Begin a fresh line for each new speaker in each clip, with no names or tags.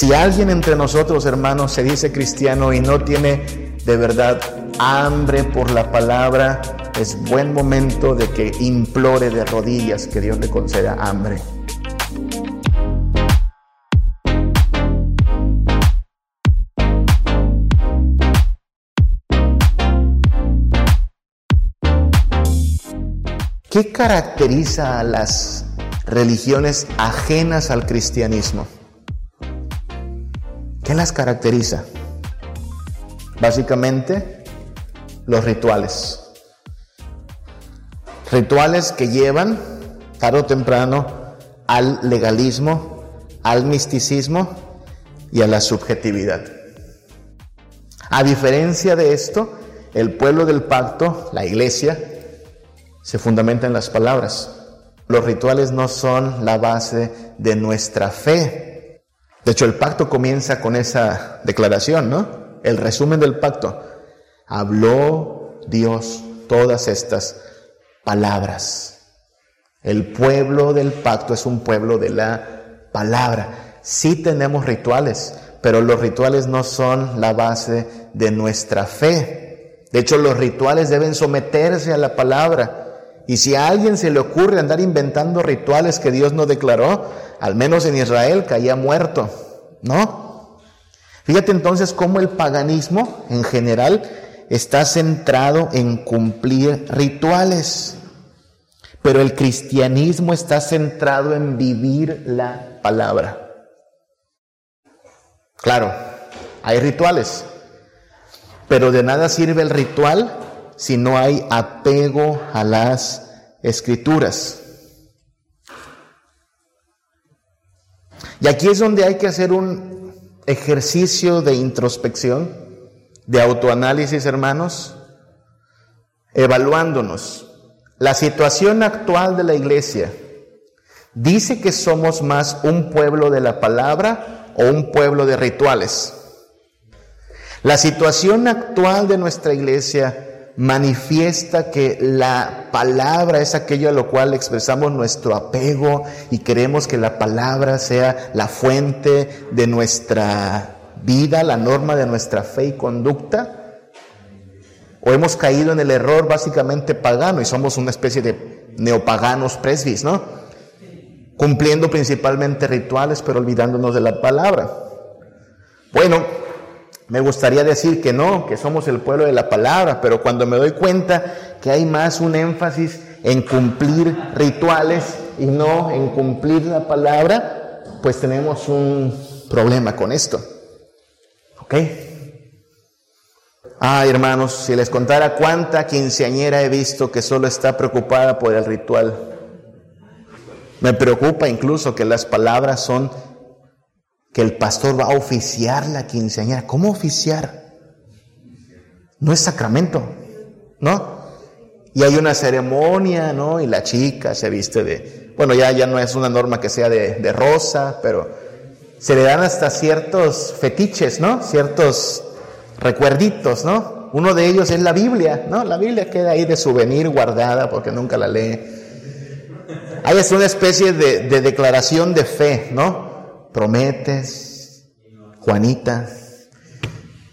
Si alguien entre nosotros, hermanos, se dice cristiano y no tiene de verdad hambre por la palabra, es buen momento de que implore de rodillas que Dios le conceda hambre. ¿Qué caracteriza a las religiones ajenas al cristianismo? ¿Qué las caracteriza? Básicamente, los rituales. Rituales que llevan, tarde o temprano, al legalismo, al misticismo y a la subjetividad. A diferencia de esto, el pueblo del pacto, la iglesia, se fundamenta en las palabras. Los rituales no son la base de nuestra fe. De hecho, el pacto comienza con esa declaración, ¿no? El resumen del pacto. Habló Dios todas estas palabras. El pueblo del pacto es un pueblo de la palabra. Sí tenemos rituales, pero los rituales no son la base de nuestra fe. De hecho, los rituales deben someterse a la palabra. Y si a alguien se le ocurre andar inventando rituales que Dios no declaró, al menos en Israel caía muerto, ¿no? Fíjate entonces cómo el paganismo en general está centrado en cumplir rituales, pero el cristianismo está centrado en vivir la palabra. Claro, hay rituales, pero de nada sirve el ritual si no hay apego a las escrituras. Y aquí es donde hay que hacer un ejercicio de introspección, de autoanálisis, hermanos, evaluándonos. La situación actual de la iglesia dice que somos más un pueblo de la palabra o un pueblo de rituales. La situación actual de nuestra iglesia manifiesta que la palabra es aquello a lo cual expresamos nuestro apego y queremos que la palabra sea la fuente de nuestra vida, la norma de nuestra fe y conducta. O hemos caído en el error básicamente pagano y somos una especie de neopaganos presbis, ¿no? Cumpliendo principalmente rituales pero olvidándonos de la palabra. Bueno, me gustaría decir que no, que somos el pueblo de la palabra, pero cuando me doy cuenta que hay más un énfasis en cumplir rituales y no en cumplir la palabra, pues tenemos un problema con esto. ¿Ok? Ay, hermanos, si les contara cuánta quinceañera he visto que solo está preocupada por el ritual. Me preocupa incluso que las palabras son que el pastor va a oficiar la quinceañera. ¿Cómo oficiar? No es sacramento, ¿no? Y hay una ceremonia, ¿no? Y la chica se viste de, bueno, ya, ya no es una norma que sea de, de rosa, pero se le dan hasta ciertos fetiches, ¿no? Ciertos recuerditos, ¿no? Uno de ellos es la Biblia, ¿no? La Biblia queda ahí de souvenir guardada porque nunca la lee. Hay es una especie de, de declaración de fe, ¿no? Prometes, Juanita,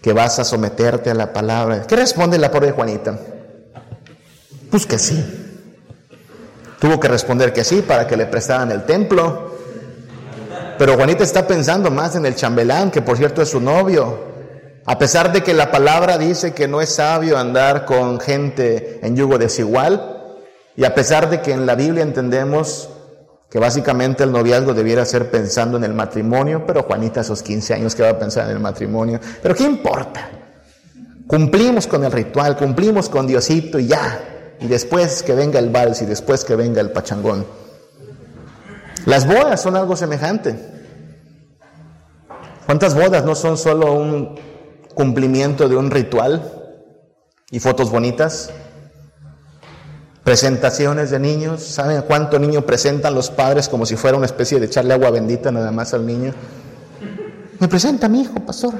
que vas a someterte a la palabra. ¿Qué responde la pobre Juanita? Pues que sí. Tuvo que responder que sí para que le prestaran el templo. Pero Juanita está pensando más en el chambelán, que por cierto es su novio. A pesar de que la palabra dice que no es sabio andar con gente en yugo desigual, y a pesar de que en la Biblia entendemos básicamente el noviazgo debiera ser pensando en el matrimonio, pero Juanita a esos 15 años que va a pensar en el matrimonio, pero ¿qué importa? Cumplimos con el ritual, cumplimos con Diosito y ya, y después que venga el vals y después que venga el pachangón. Las bodas son algo semejante. ¿Cuántas bodas no son solo un cumplimiento de un ritual y fotos bonitas? Presentaciones de niños. ¿Saben cuánto niño presentan los padres como si fuera una especie de echarle agua bendita nada más al niño? Me presenta mi hijo, pastor.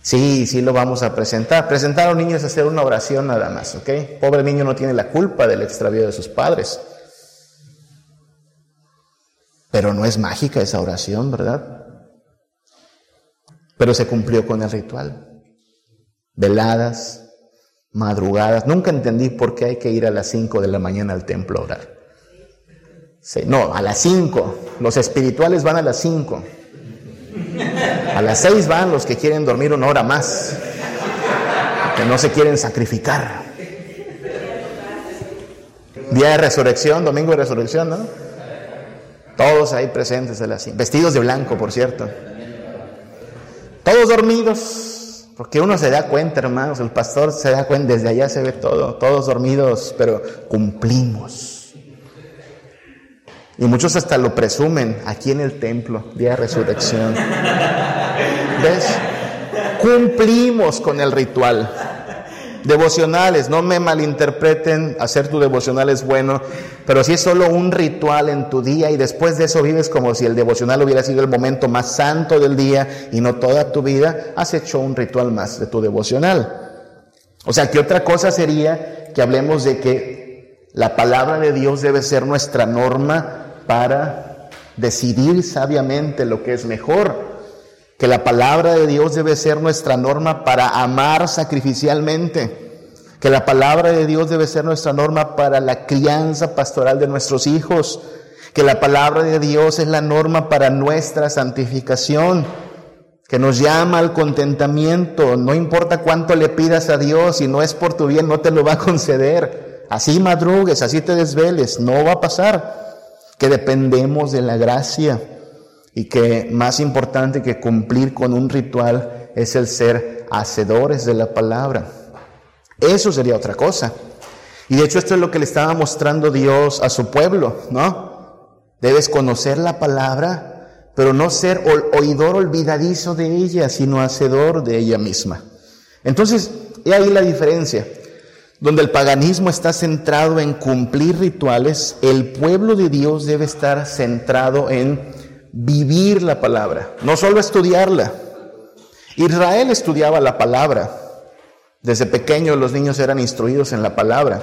Sí, sí lo vamos a presentar. Presentar a un niño es hacer una oración nada más, ¿ok? Pobre niño no tiene la culpa del extravío de sus padres. Pero no es mágica esa oración, ¿verdad? pero se cumplió con el ritual. Veladas, madrugadas. Nunca entendí por qué hay que ir a las 5 de la mañana al templo a orar. no, a las 5. Los espirituales van a las 5. A las 6 van los que quieren dormir una hora más, que no se quieren sacrificar. Día de resurrección, domingo de resurrección, ¿no? Todos ahí presentes de las vestidos de blanco, por cierto. Todos dormidos, porque uno se da cuenta, hermanos, el pastor se da cuenta, desde allá se ve todo, todos dormidos, pero cumplimos. Y muchos hasta lo presumen aquí en el templo, día de resurrección. ¿Ves? Cumplimos con el ritual. Devocionales, no me malinterpreten, hacer tu devocional es bueno, pero si es solo un ritual en tu día y después de eso vives como si el devocional hubiera sido el momento más santo del día y no toda tu vida, has hecho un ritual más de tu devocional. O sea, que otra cosa sería que hablemos de que la palabra de Dios debe ser nuestra norma para decidir sabiamente lo que es mejor que la palabra de Dios debe ser nuestra norma para amar sacrificialmente, que la palabra de Dios debe ser nuestra norma para la crianza pastoral de nuestros hijos, que la palabra de Dios es la norma para nuestra santificación, que nos llama al contentamiento, no importa cuánto le pidas a Dios, si no es por tu bien, no te lo va a conceder. Así madrugues, así te desveles, no va a pasar, que dependemos de la gracia y que más importante que cumplir con un ritual es el ser hacedores de la palabra. Eso sería otra cosa. Y de hecho esto es lo que le estaba mostrando Dios a su pueblo, ¿no? Debes conocer la palabra, pero no ser oidor olvidadizo de ella, sino hacedor de ella misma. Entonces, he ahí la diferencia. Donde el paganismo está centrado en cumplir rituales, el pueblo de Dios debe estar centrado en vivir la palabra, no solo estudiarla. Israel estudiaba la palabra. Desde pequeños los niños eran instruidos en la palabra.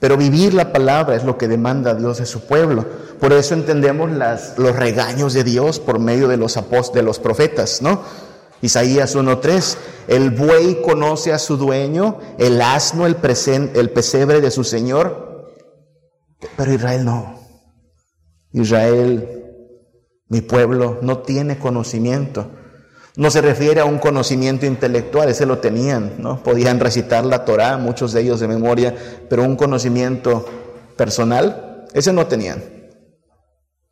Pero vivir la palabra es lo que demanda Dios de su pueblo. Por eso entendemos las, los regaños de Dios por medio de los, de los profetas, ¿no? Isaías 1.3, el buey conoce a su dueño, el asno el, el pesebre de su Señor, pero Israel no. Israel mi pueblo no tiene conocimiento. No se refiere a un conocimiento intelectual, ese lo tenían, ¿no? Podían recitar la Torá, muchos de ellos de memoria, pero un conocimiento personal, ese no tenían.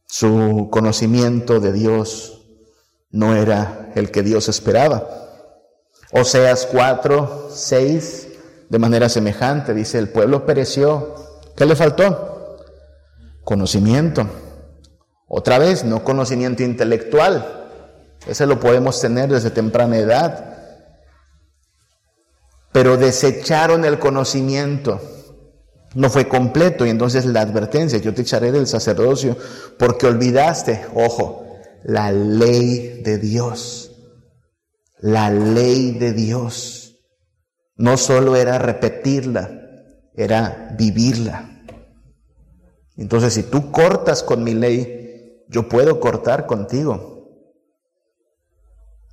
Su conocimiento de Dios no era el que Dios esperaba. Oseas 4, 6, de manera semejante, dice, el pueblo pereció. ¿Qué le faltó? Conocimiento. Otra vez, no conocimiento intelectual. Ese lo podemos tener desde temprana edad. Pero desecharon el conocimiento. No fue completo y entonces la advertencia, yo te echaré del sacerdocio porque olvidaste, ojo, la ley de Dios. La ley de Dios. No solo era repetirla, era vivirla. Entonces, si tú cortas con mi ley, yo puedo cortar contigo.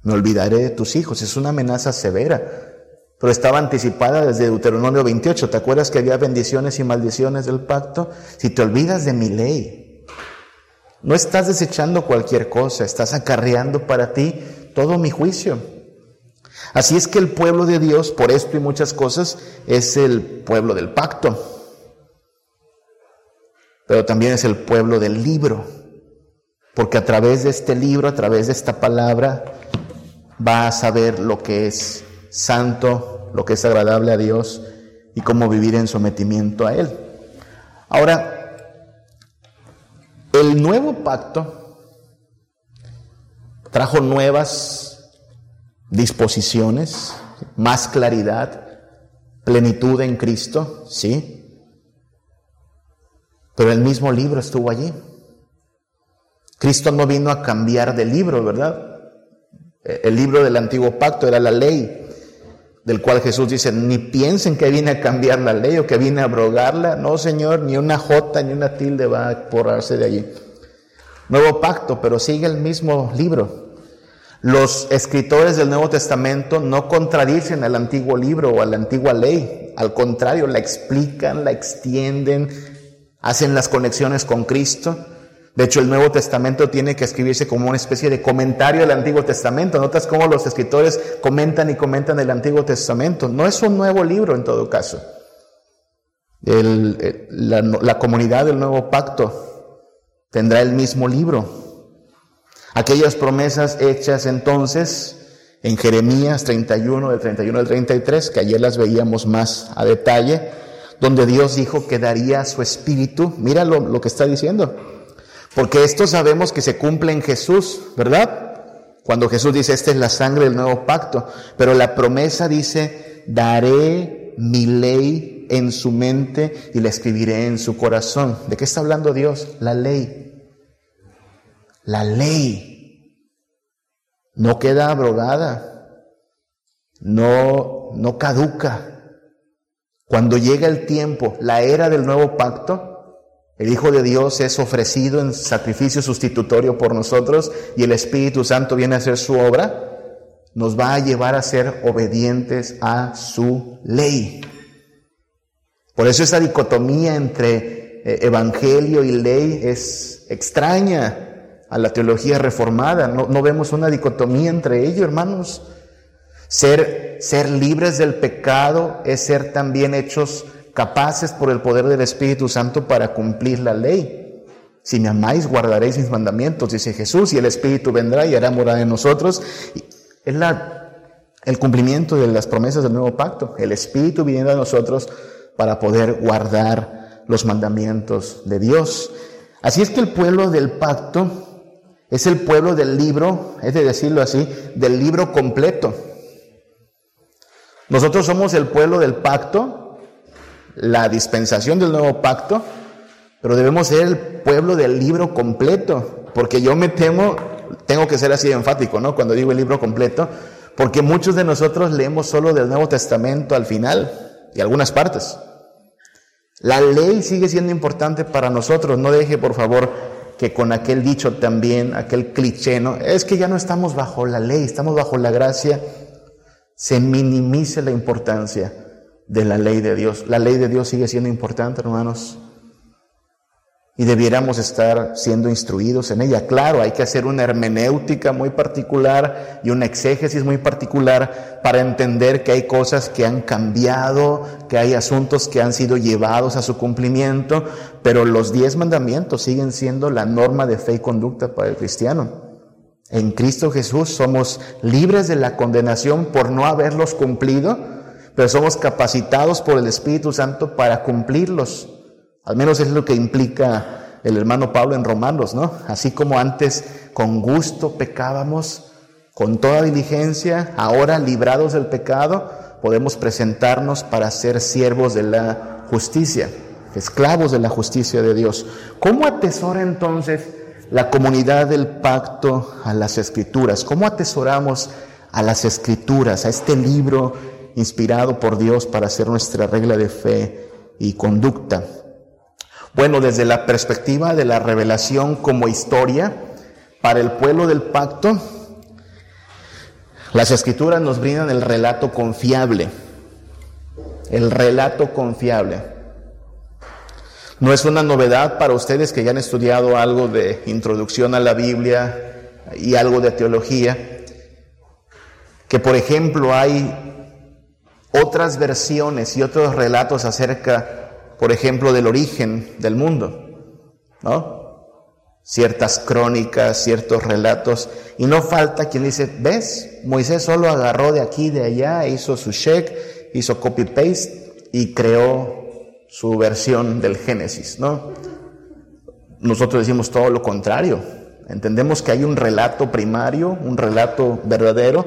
Me olvidaré de tus hijos. Es una amenaza severa, pero estaba anticipada desde Deuteronomio 28. ¿Te acuerdas que había bendiciones y maldiciones del pacto? Si te olvidas de mi ley, no estás desechando cualquier cosa, estás acarreando para ti todo mi juicio. Así es que el pueblo de Dios, por esto y muchas cosas, es el pueblo del pacto, pero también es el pueblo del libro. Porque a través de este libro, a través de esta palabra, va a saber lo que es santo, lo que es agradable a Dios y cómo vivir en sometimiento a Él. Ahora, el nuevo pacto trajo nuevas disposiciones, más claridad, plenitud en Cristo, sí, pero el mismo libro estuvo allí. Cristo no vino a cambiar de libro, ¿verdad? El libro del antiguo pacto era la ley, del cual Jesús dice, ni piensen que viene a cambiar la ley o que viene a abrogarla. No, Señor, ni una jota ni una tilde va a borrarse de allí. Nuevo pacto, pero sigue el mismo libro. Los escritores del Nuevo Testamento no contradicen al antiguo libro o a la antigua ley, al contrario, la explican, la extienden, hacen las conexiones con Cristo. De hecho, el Nuevo Testamento tiene que escribirse como una especie de comentario del Antiguo Testamento. Notas cómo los escritores comentan y comentan el Antiguo Testamento. No es un nuevo libro en todo caso. la, comunidad del nuevo pacto tendrá el mismo libro. Aquellas promesas hechas entonces en Jeremías 31, del 31 al 33, que ayer las veíamos más a detalle, donde Dios dijo que daría su espíritu. Mira lo, que está diciendo. Porque esto sabemos que se cumple en Jesús, ¿verdad? Cuando Jesús dice, esta es la sangre del nuevo pacto. Pero la promesa dice, daré mi ley en su mente y la escribiré en su corazón. ¿De qué está hablando Dios? La ley. La ley no queda abrogada, no, no caduca. Cuando llega el tiempo, la era del nuevo pacto, el Hijo de Dios es ofrecido en sacrificio sustitutorio por nosotros y el Espíritu Santo viene a hacer su obra, nos va a llevar a ser obedientes a su ley. Por eso esa dicotomía entre eh, evangelio y ley es extraña a la teología reformada. No, vemos una dicotomía entre ellos, hermanos. Ser, ser libres del pecado es ser también hechos capaces por el poder del Espíritu Santo para cumplir la ley. Si me amáis, guardaréis mis mandamientos, dice Jesús, y el Espíritu vendrá y hará morada en nosotros. Es la, el cumplimiento de las promesas del nuevo pacto. El Espíritu viniendo a nosotros para poder guardar los mandamientos de Dios. Así es que el pueblo del pacto es el pueblo del libro, es de decirlo así, del libro completo. Nosotros somos el pueblo del pacto, la dispensación del nuevo pacto, pero debemos ser el pueblo del libro completo, porque yo me temo, tengo que ser así enfático, ¿no? Cuando digo el libro completo, porque muchos de nosotros leemos solo del Nuevo Testamento al final y algunas partes. La ley sigue siendo importante para nosotros, no deje por favor que con aquel dicho también, aquel cliché, ¿no? Es que ya no estamos bajo la ley, estamos bajo la gracia, se minimice la importancia de la ley de Dios. La ley de Dios sigue siendo importante, hermanos y debiéramos estar siendo instruidos en ella. Claro, hay que hacer una hermenéutica muy particular y una exégesis muy particular para entender que hay cosas que han cambiado, que hay asuntos que han sido llevados a su cumplimiento, pero los diez mandamientos siguen siendo la norma de fe y conducta para el cristiano. En Cristo Jesús somos libres de la condenación por no haberlos cumplido, pero somos capacitados por el Espíritu Santo para cumplirlos. Al menos es lo que implica el hermano Pablo en Romanos, ¿no? Así como antes con gusto pecábamos, con toda diligencia, ahora librados del pecado, podemos presentarnos para ser siervos de la justicia, esclavos de la justicia de Dios. ¿Cómo atesora entonces la comunidad del pacto a las escrituras? ¿Cómo atesoramos a las escrituras, a este libro inspirado por Dios para ser nuestra regla de fe y conducta? Bueno, desde la perspectiva de la revelación como historia, para el pueblo del pacto, las escrituras nos brindan el relato confiable, el relato confiable. No es una novedad para ustedes que ya han estudiado algo de introducción a la Biblia y algo de teología, que por ejemplo hay otras versiones y otros relatos acerca por ejemplo, del origen del mundo, ¿no? Ciertas crónicas, ciertos relatos, y no falta quien dice, ¿ves? Moisés solo agarró de aquí, de allá, hizo su check, hizo copy-paste y creó su versión del Génesis, ¿no? Nosotros decimos todo lo contrario. Entendemos que hay un relato primario, un relato verdadero,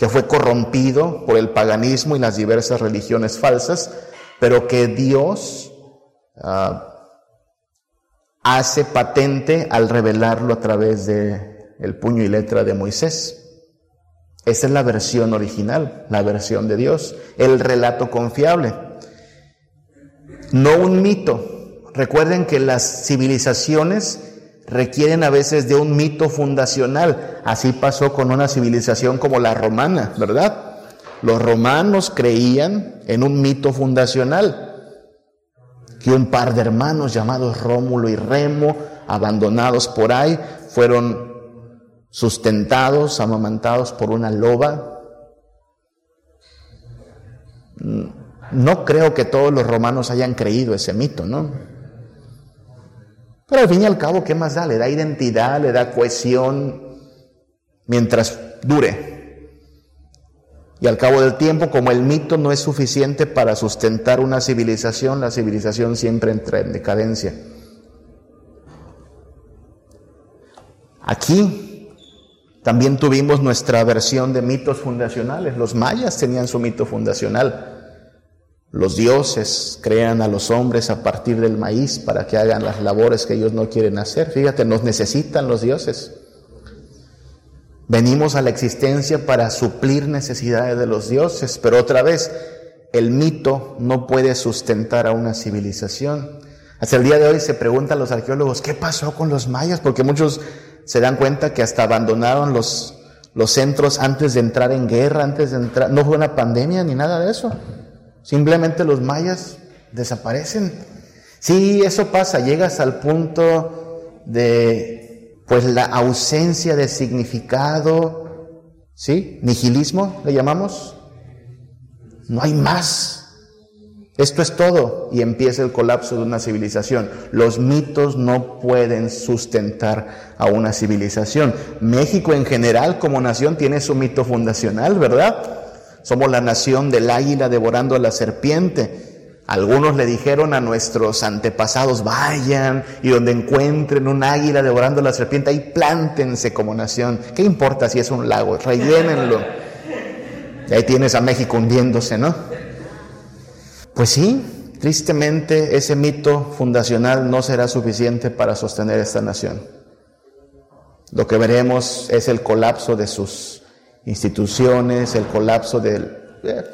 que fue corrompido por el paganismo y las diversas religiones falsas, pero que Dios ah, hace patente al revelarlo a través de el puño y letra de Moisés. Esa es la versión original, la versión de Dios, el relato confiable. No un mito. Recuerden que las civilizaciones requieren a veces de un mito fundacional. Así pasó con una civilización como la romana, ¿verdad? Los romanos creían en un mito fundacional, que un par de hermanos llamados Rómulo y Remo, abandonados por ahí, fueron sustentados, amamantados por una loba. No creo que todos los romanos hayan creído ese mito, ¿no? Pero al fin y al cabo, ¿qué más da? Le da identidad, le da cohesión mientras dure. Y al cabo del tiempo, como el mito no es suficiente para sustentar una civilización, la civilización siempre entra en decadencia. Aquí también tuvimos nuestra versión de mitos fundacionales. Los mayas tenían su mito fundacional. Los dioses crean a los hombres a partir del maíz para que hagan las labores que ellos no quieren hacer. Fíjate, nos necesitan los dioses. Venimos a la existencia para suplir necesidades de los dioses, pero otra vez, el mito no puede sustentar a una civilización. Hasta el día de hoy se preguntan los arqueólogos, ¿qué pasó con los mayas? Porque muchos se dan cuenta que hasta abandonaron los, los centros antes de entrar en guerra, antes de entrar, no fue una pandemia ni nada de eso. Simplemente los mayas desaparecen. Sí, eso pasa, llegas al punto de pues la ausencia de significado, ¿sí? Nihilismo le llamamos. No hay más. Esto es todo y empieza el colapso de una civilización. Los mitos no pueden sustentar a una civilización. México en general como nación tiene su mito fundacional, ¿verdad? Somos la nación del águila devorando a la serpiente. Algunos le dijeron a nuestros antepasados, vayan y donde encuentren un águila devorando la serpiente, ahí plántense como nación. ¿Qué importa si es un lago? Rellénenlo. Y ahí tienes a México hundiéndose, ¿no? Pues sí, tristemente ese mito fundacional no será suficiente para sostener esta nación. Lo que veremos es el colapso de sus instituciones, el colapso de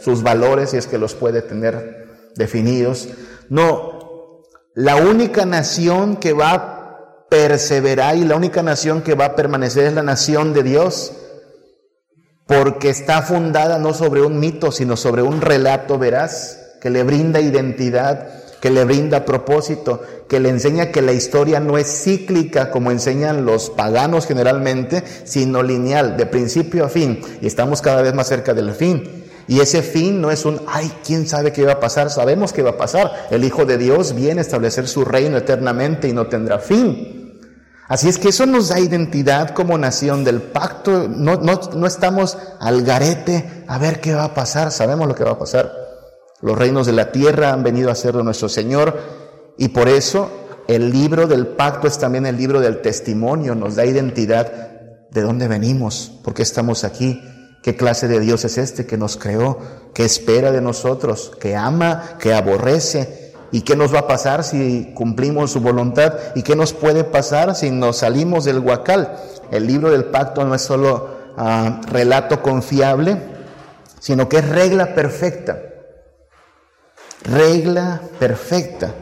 sus valores, si es que los puede tener definidos. No, la única nación que va a perseverar y la única nación que va a permanecer es la nación de Dios, porque está fundada no sobre un mito, sino sobre un relato veraz que le brinda identidad, que le brinda propósito, que le enseña que la historia no es cíclica como enseñan los paganos generalmente, sino lineal, de principio a fin, y estamos cada vez más cerca del fin. Y ese fin no es un, ay, ¿quién sabe qué va a pasar? Sabemos qué va a pasar. El Hijo de Dios viene a establecer su reino eternamente y no tendrá fin. Así es que eso nos da identidad como nación del pacto. No, no, no estamos al garete a ver qué va a pasar. Sabemos lo que va a pasar. Los reinos de la tierra han venido a ser de nuestro Señor y por eso el libro del pacto es también el libro del testimonio. Nos da identidad de dónde venimos, por qué estamos aquí ¿Qué clase de Dios es este que nos creó, que espera de nosotros, que ama, que aborrece? ¿Y qué nos va a pasar si cumplimos su voluntad? ¿Y qué nos puede pasar si nos salimos del huacal? El libro del pacto no es solo ah, relato confiable, sino que es regla perfecta. Regla perfecta.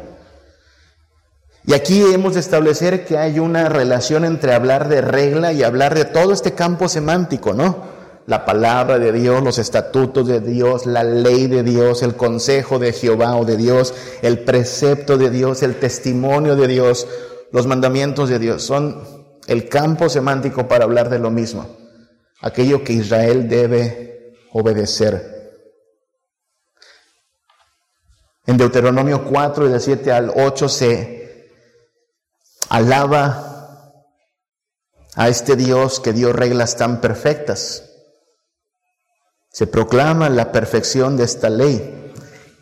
Y aquí hemos de establecer que hay una relación entre hablar de regla y hablar de todo este campo semántico, ¿no? la palabra de Dios, los estatutos de Dios, la ley de Dios, el consejo de Jehová o de Dios, el precepto de Dios, el testimonio de Dios, los mandamientos de Dios. Son el campo semántico para hablar de lo mismo. Aquello que Israel debe obedecer. En Deuteronomio 4, del 7 al 8, se alaba a este Dios que dio reglas tan perfectas. Se proclama la perfección de esta ley.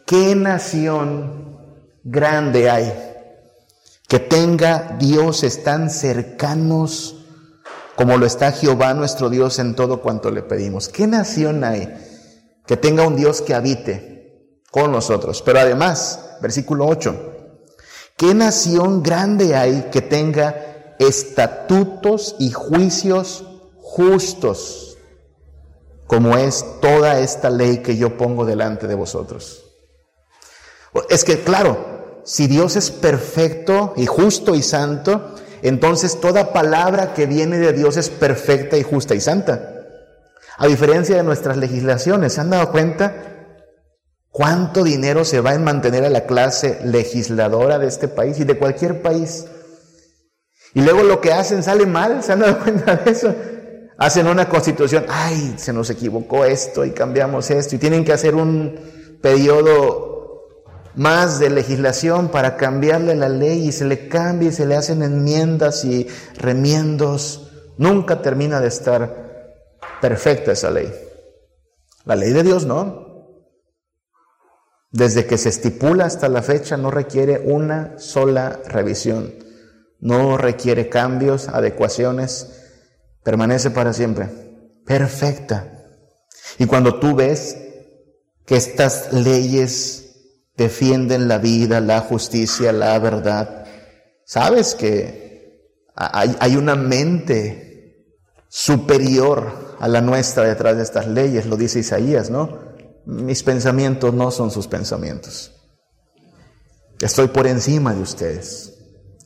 ¿Qué nación grande hay que tenga dioses tan cercanos como lo está Jehová nuestro Dios en todo cuanto le pedimos? ¿Qué nación hay que tenga un Dios que habite con nosotros? Pero además, versículo 8, ¿qué nación grande hay que tenga estatutos y juicios justos? como es toda esta ley que yo pongo delante de vosotros. Es que, claro, si Dios es perfecto y justo y santo, entonces toda palabra que viene de Dios es perfecta y justa y santa. A diferencia de nuestras legislaciones, ¿se han dado cuenta? ¿Cuánto dinero se va en mantener a la clase legisladora de este país y de cualquier país? Y luego lo que hacen sale mal, ¿se han dado cuenta de eso? Hacen una constitución, ay, se nos equivocó esto y cambiamos esto, y tienen que hacer un periodo más de legislación para cambiarle la ley y se le cambia y se le hacen enmiendas y remiendos. Nunca termina de estar perfecta esa ley. La ley de Dios no. Desde que se estipula hasta la fecha no requiere una sola revisión, no requiere cambios, adecuaciones, permanece para siempre, perfecta. Y cuando tú ves que estas leyes defienden la vida, la justicia, la verdad, sabes que hay, una mente superior a la nuestra detrás de estas leyes, lo dice Isaías, ¿no? Mis pensamientos no son sus pensamientos. Estoy por encima de ustedes.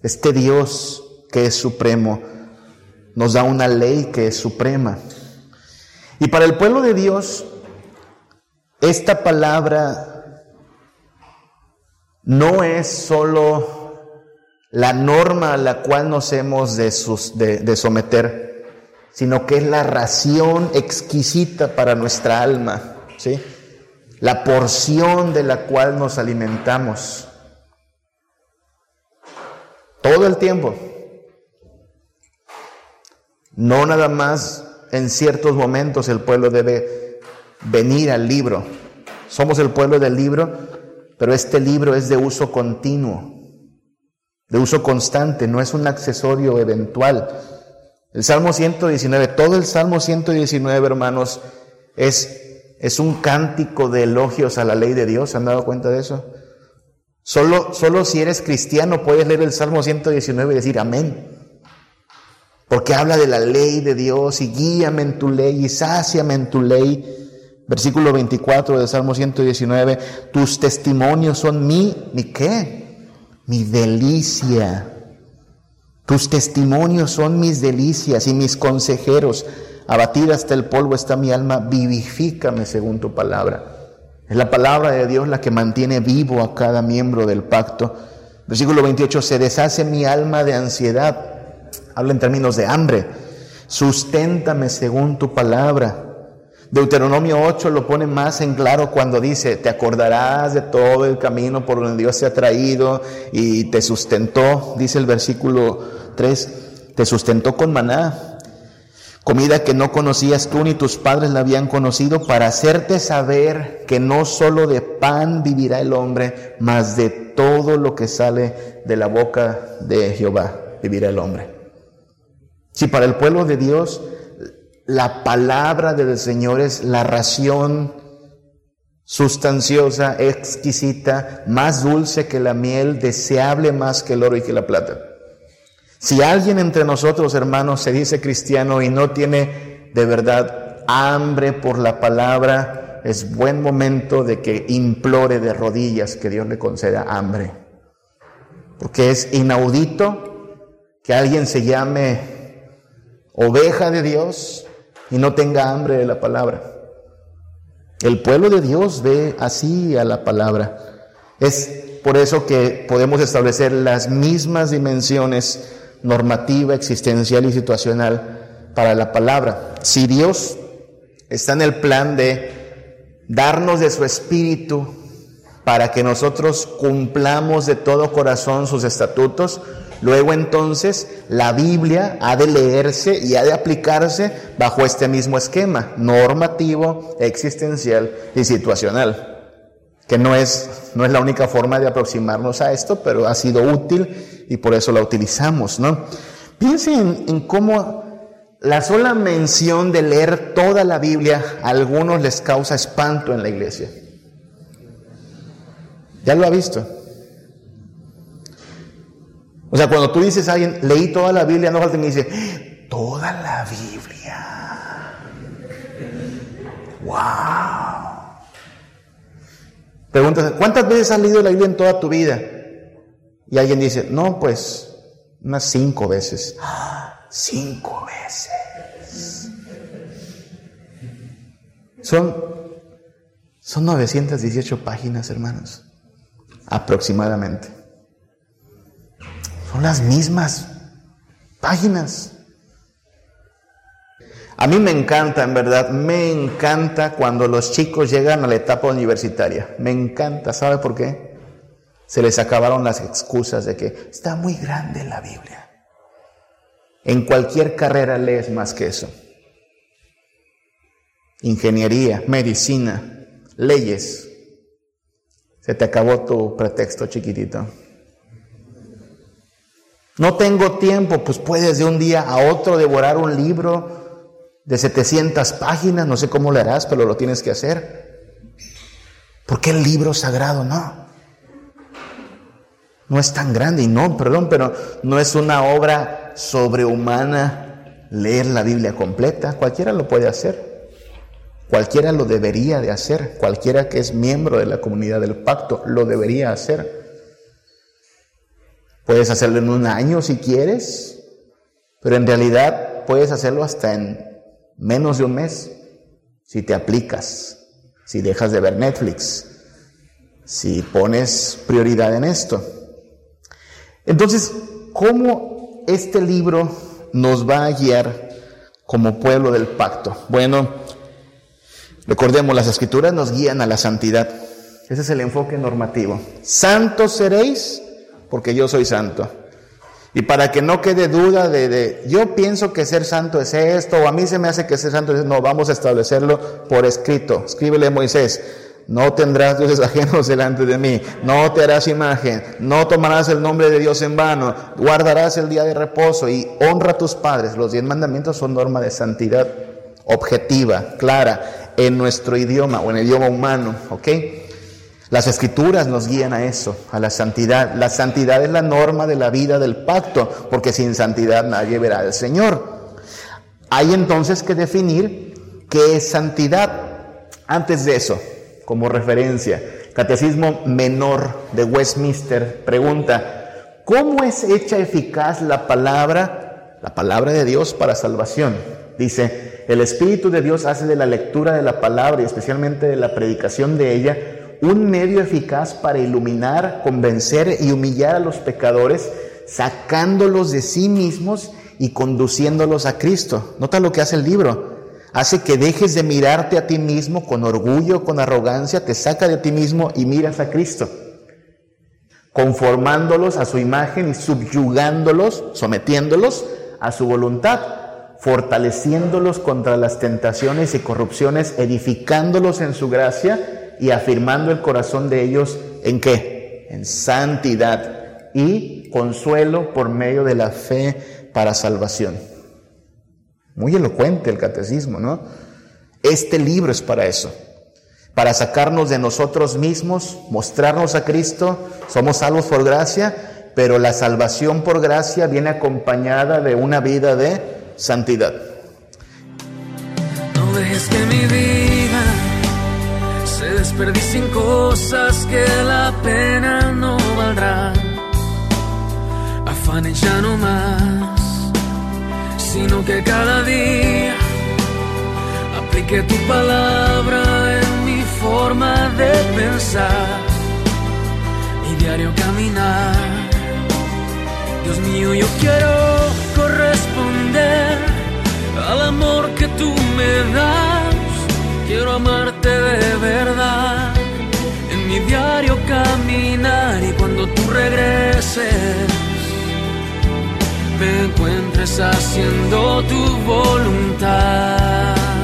Este Dios que es supremo nos da una ley que es suprema. Y para el pueblo de Dios, esta palabra no es solo la norma a la cual nos hemos de, de someter, sino que es la ración exquisita para nuestra alma. ¿sí? La porción de la cual nos alimentamos. Todo el tiempo. No nada más en ciertos momentos el pueblo debe venir al libro. Somos el pueblo del libro, pero este libro es de uso continuo, de uso constante, no es un accesorio eventual. El Salmo 119, todo el Salmo 119, hermanos, es es un cántico de elogios a la ley de Dios. ¿Se han dado cuenta de eso? Solo, solo si eres cristiano puedes leer el Salmo 119 y decir amén. Porque habla de la ley de Dios y guíame en tu ley y sáciame en tu ley. Versículo 24 del Salmo 119, tus testimonios son mi, ¿mi qué? Mi delicia. Tus testimonios son mis delicias y mis consejeros. Abatida hasta el polvo está mi alma, vivifícame según tu palabra. Es la palabra de Dios la que mantiene vivo a cada miembro del pacto. Versículo 28, se deshace mi alma de ansiedad. Habla en términos de hambre. Susténtame según tu palabra. Deuteronomio 8 lo pone más en claro cuando dice, te acordarás de todo el camino por donde Dios te ha traído y te sustentó, dice el versículo 3, te sustentó con maná comida que no conocías tú ni tus padres la habían conocido, para hacerte saber que no solo de pan vivirá el hombre, mas de todo lo que sale de la boca de Jehová vivirá el hombre. Si para el pueblo de Dios la palabra del Señor es la ración sustanciosa, exquisita, más dulce que la miel, deseable más que el oro y que la plata. Si alguien entre nosotros, hermanos, se dice cristiano y no tiene de verdad hambre por la palabra, es buen momento de que implore de rodillas que Dios le conceda hambre. Porque es inaudito que alguien se llame oveja de Dios y no tenga hambre de la palabra. El pueblo de Dios ve así a la palabra. Es por eso que podemos establecer las mismas dimensiones normativa, existencial y situacional para la palabra. Si Dios está en el plan de darnos de su espíritu para que nosotros cumplamos de todo corazón sus estatutos, luego entonces la Biblia ha de leerse y ha de aplicarse bajo este mismo esquema normativo, existencial y situacional que no es, no es la única forma de aproximarnos a esto, pero ha sido útil y por eso la utilizamos, ¿no? Piensen en, cómo la sola mención de leer toda la Biblia a algunos les causa espanto en la iglesia. ¿Ya lo ha visto? O sea, cuando tú dices a alguien, leí toda la Biblia, no falta que dice, toda la Biblia. ¡Wow! Preguntas, ¿cuántas veces has leído la Biblia en toda tu vida? Y alguien dice, no, pues unas cinco veces. Cinco veces. Son, son 918 páginas, hermanos, aproximadamente. Son las mismas páginas. A mí me encanta, en verdad, me encanta cuando los chicos llegan a la etapa universitaria. Me encanta, ¿sabe por qué? Se les acabaron las excusas de que está muy grande la Biblia. En cualquier carrera lees más que eso. Ingeniería, medicina, leyes. Se te acabó tu pretexto chiquitito. No tengo tiempo, pues puedes de un día a otro devorar un libro de 700 páginas, no sé cómo lo harás, pero lo tienes que hacer. Porque el libro sagrado no. No es tan grande y no, perdón, pero no es una obra sobrehumana leer la Biblia completa. Cualquiera lo puede hacer. Cualquiera lo debería de hacer. Cualquiera que es miembro de la comunidad del pacto lo debería hacer. Puedes hacerlo en un año si quieres, pero en realidad puedes hacerlo hasta en menos de un mes si te aplicas, si dejas de ver Netflix, si pones prioridad en esto. Entonces, ¿cómo este libro nos va a guiar como pueblo del pacto? Bueno, recordemos, las escrituras nos guían a la santidad. Ese es el enfoque normativo. Santos seréis porque yo soy santo. Y para que no quede duda de, yo pienso que ser santo es esto, o a mí se me hace que ser santo es no, vamos a establecerlo por escrito. Escríbele Moisés, no tendrás dioses ajenos delante de mí, no te harás imagen, no tomarás el nombre de Dios en vano, guardarás el día de reposo y honra a tus padres. Los diez mandamientos son norma de santidad objetiva, clara, en nuestro idioma o en el idioma humano, ¿ok? Las escrituras nos guían a eso, a la santidad. La santidad es la norma de la vida del pacto, porque sin santidad nadie verá al Señor. Hay entonces que definir qué es santidad. Antes de eso, como referencia, Catecismo Menor de Westminster pregunta, ¿cómo es hecha eficaz la palabra, la palabra de Dios para salvación? Dice, el Espíritu de Dios hace de la lectura de la palabra y especialmente de la predicación de ella un medio eficaz para iluminar, convencer y humillar a los pecadores, sacándolos de sí mismos y conduciéndolos a Cristo. Nota lo que hace el libro. Hace que dejes de mirarte a ti mismo con orgullo, con arrogancia, te saca de ti mismo y miras a Cristo, conformándolos a su imagen y subyugándolos, sometiéndolos a su voluntad, fortaleciéndolos contra las tentaciones y corrupciones, edificándolos en su gracia y afirmando el corazón de ellos en qué? En santidad y consuelo por medio de la fe para salvación. Muy elocuente el catecismo, ¿no? Este libro es para eso, para sacarnos de nosotros mismos, mostrarnos a Cristo, somos salvos por gracia, pero la salvación por gracia viene acompañada de una vida de santidad.
No dejes que mi vida se desperdicien cosas que la pena no valdrá. Sino que cada día aplique tu palabra en mi forma de pensar y diario caminar. Dios mío, yo quiero corresponder al amor que tú me das Quiero amarte de verdad en mi diario caminar y cuando tú regreses me encuentres haciendo tu voluntad.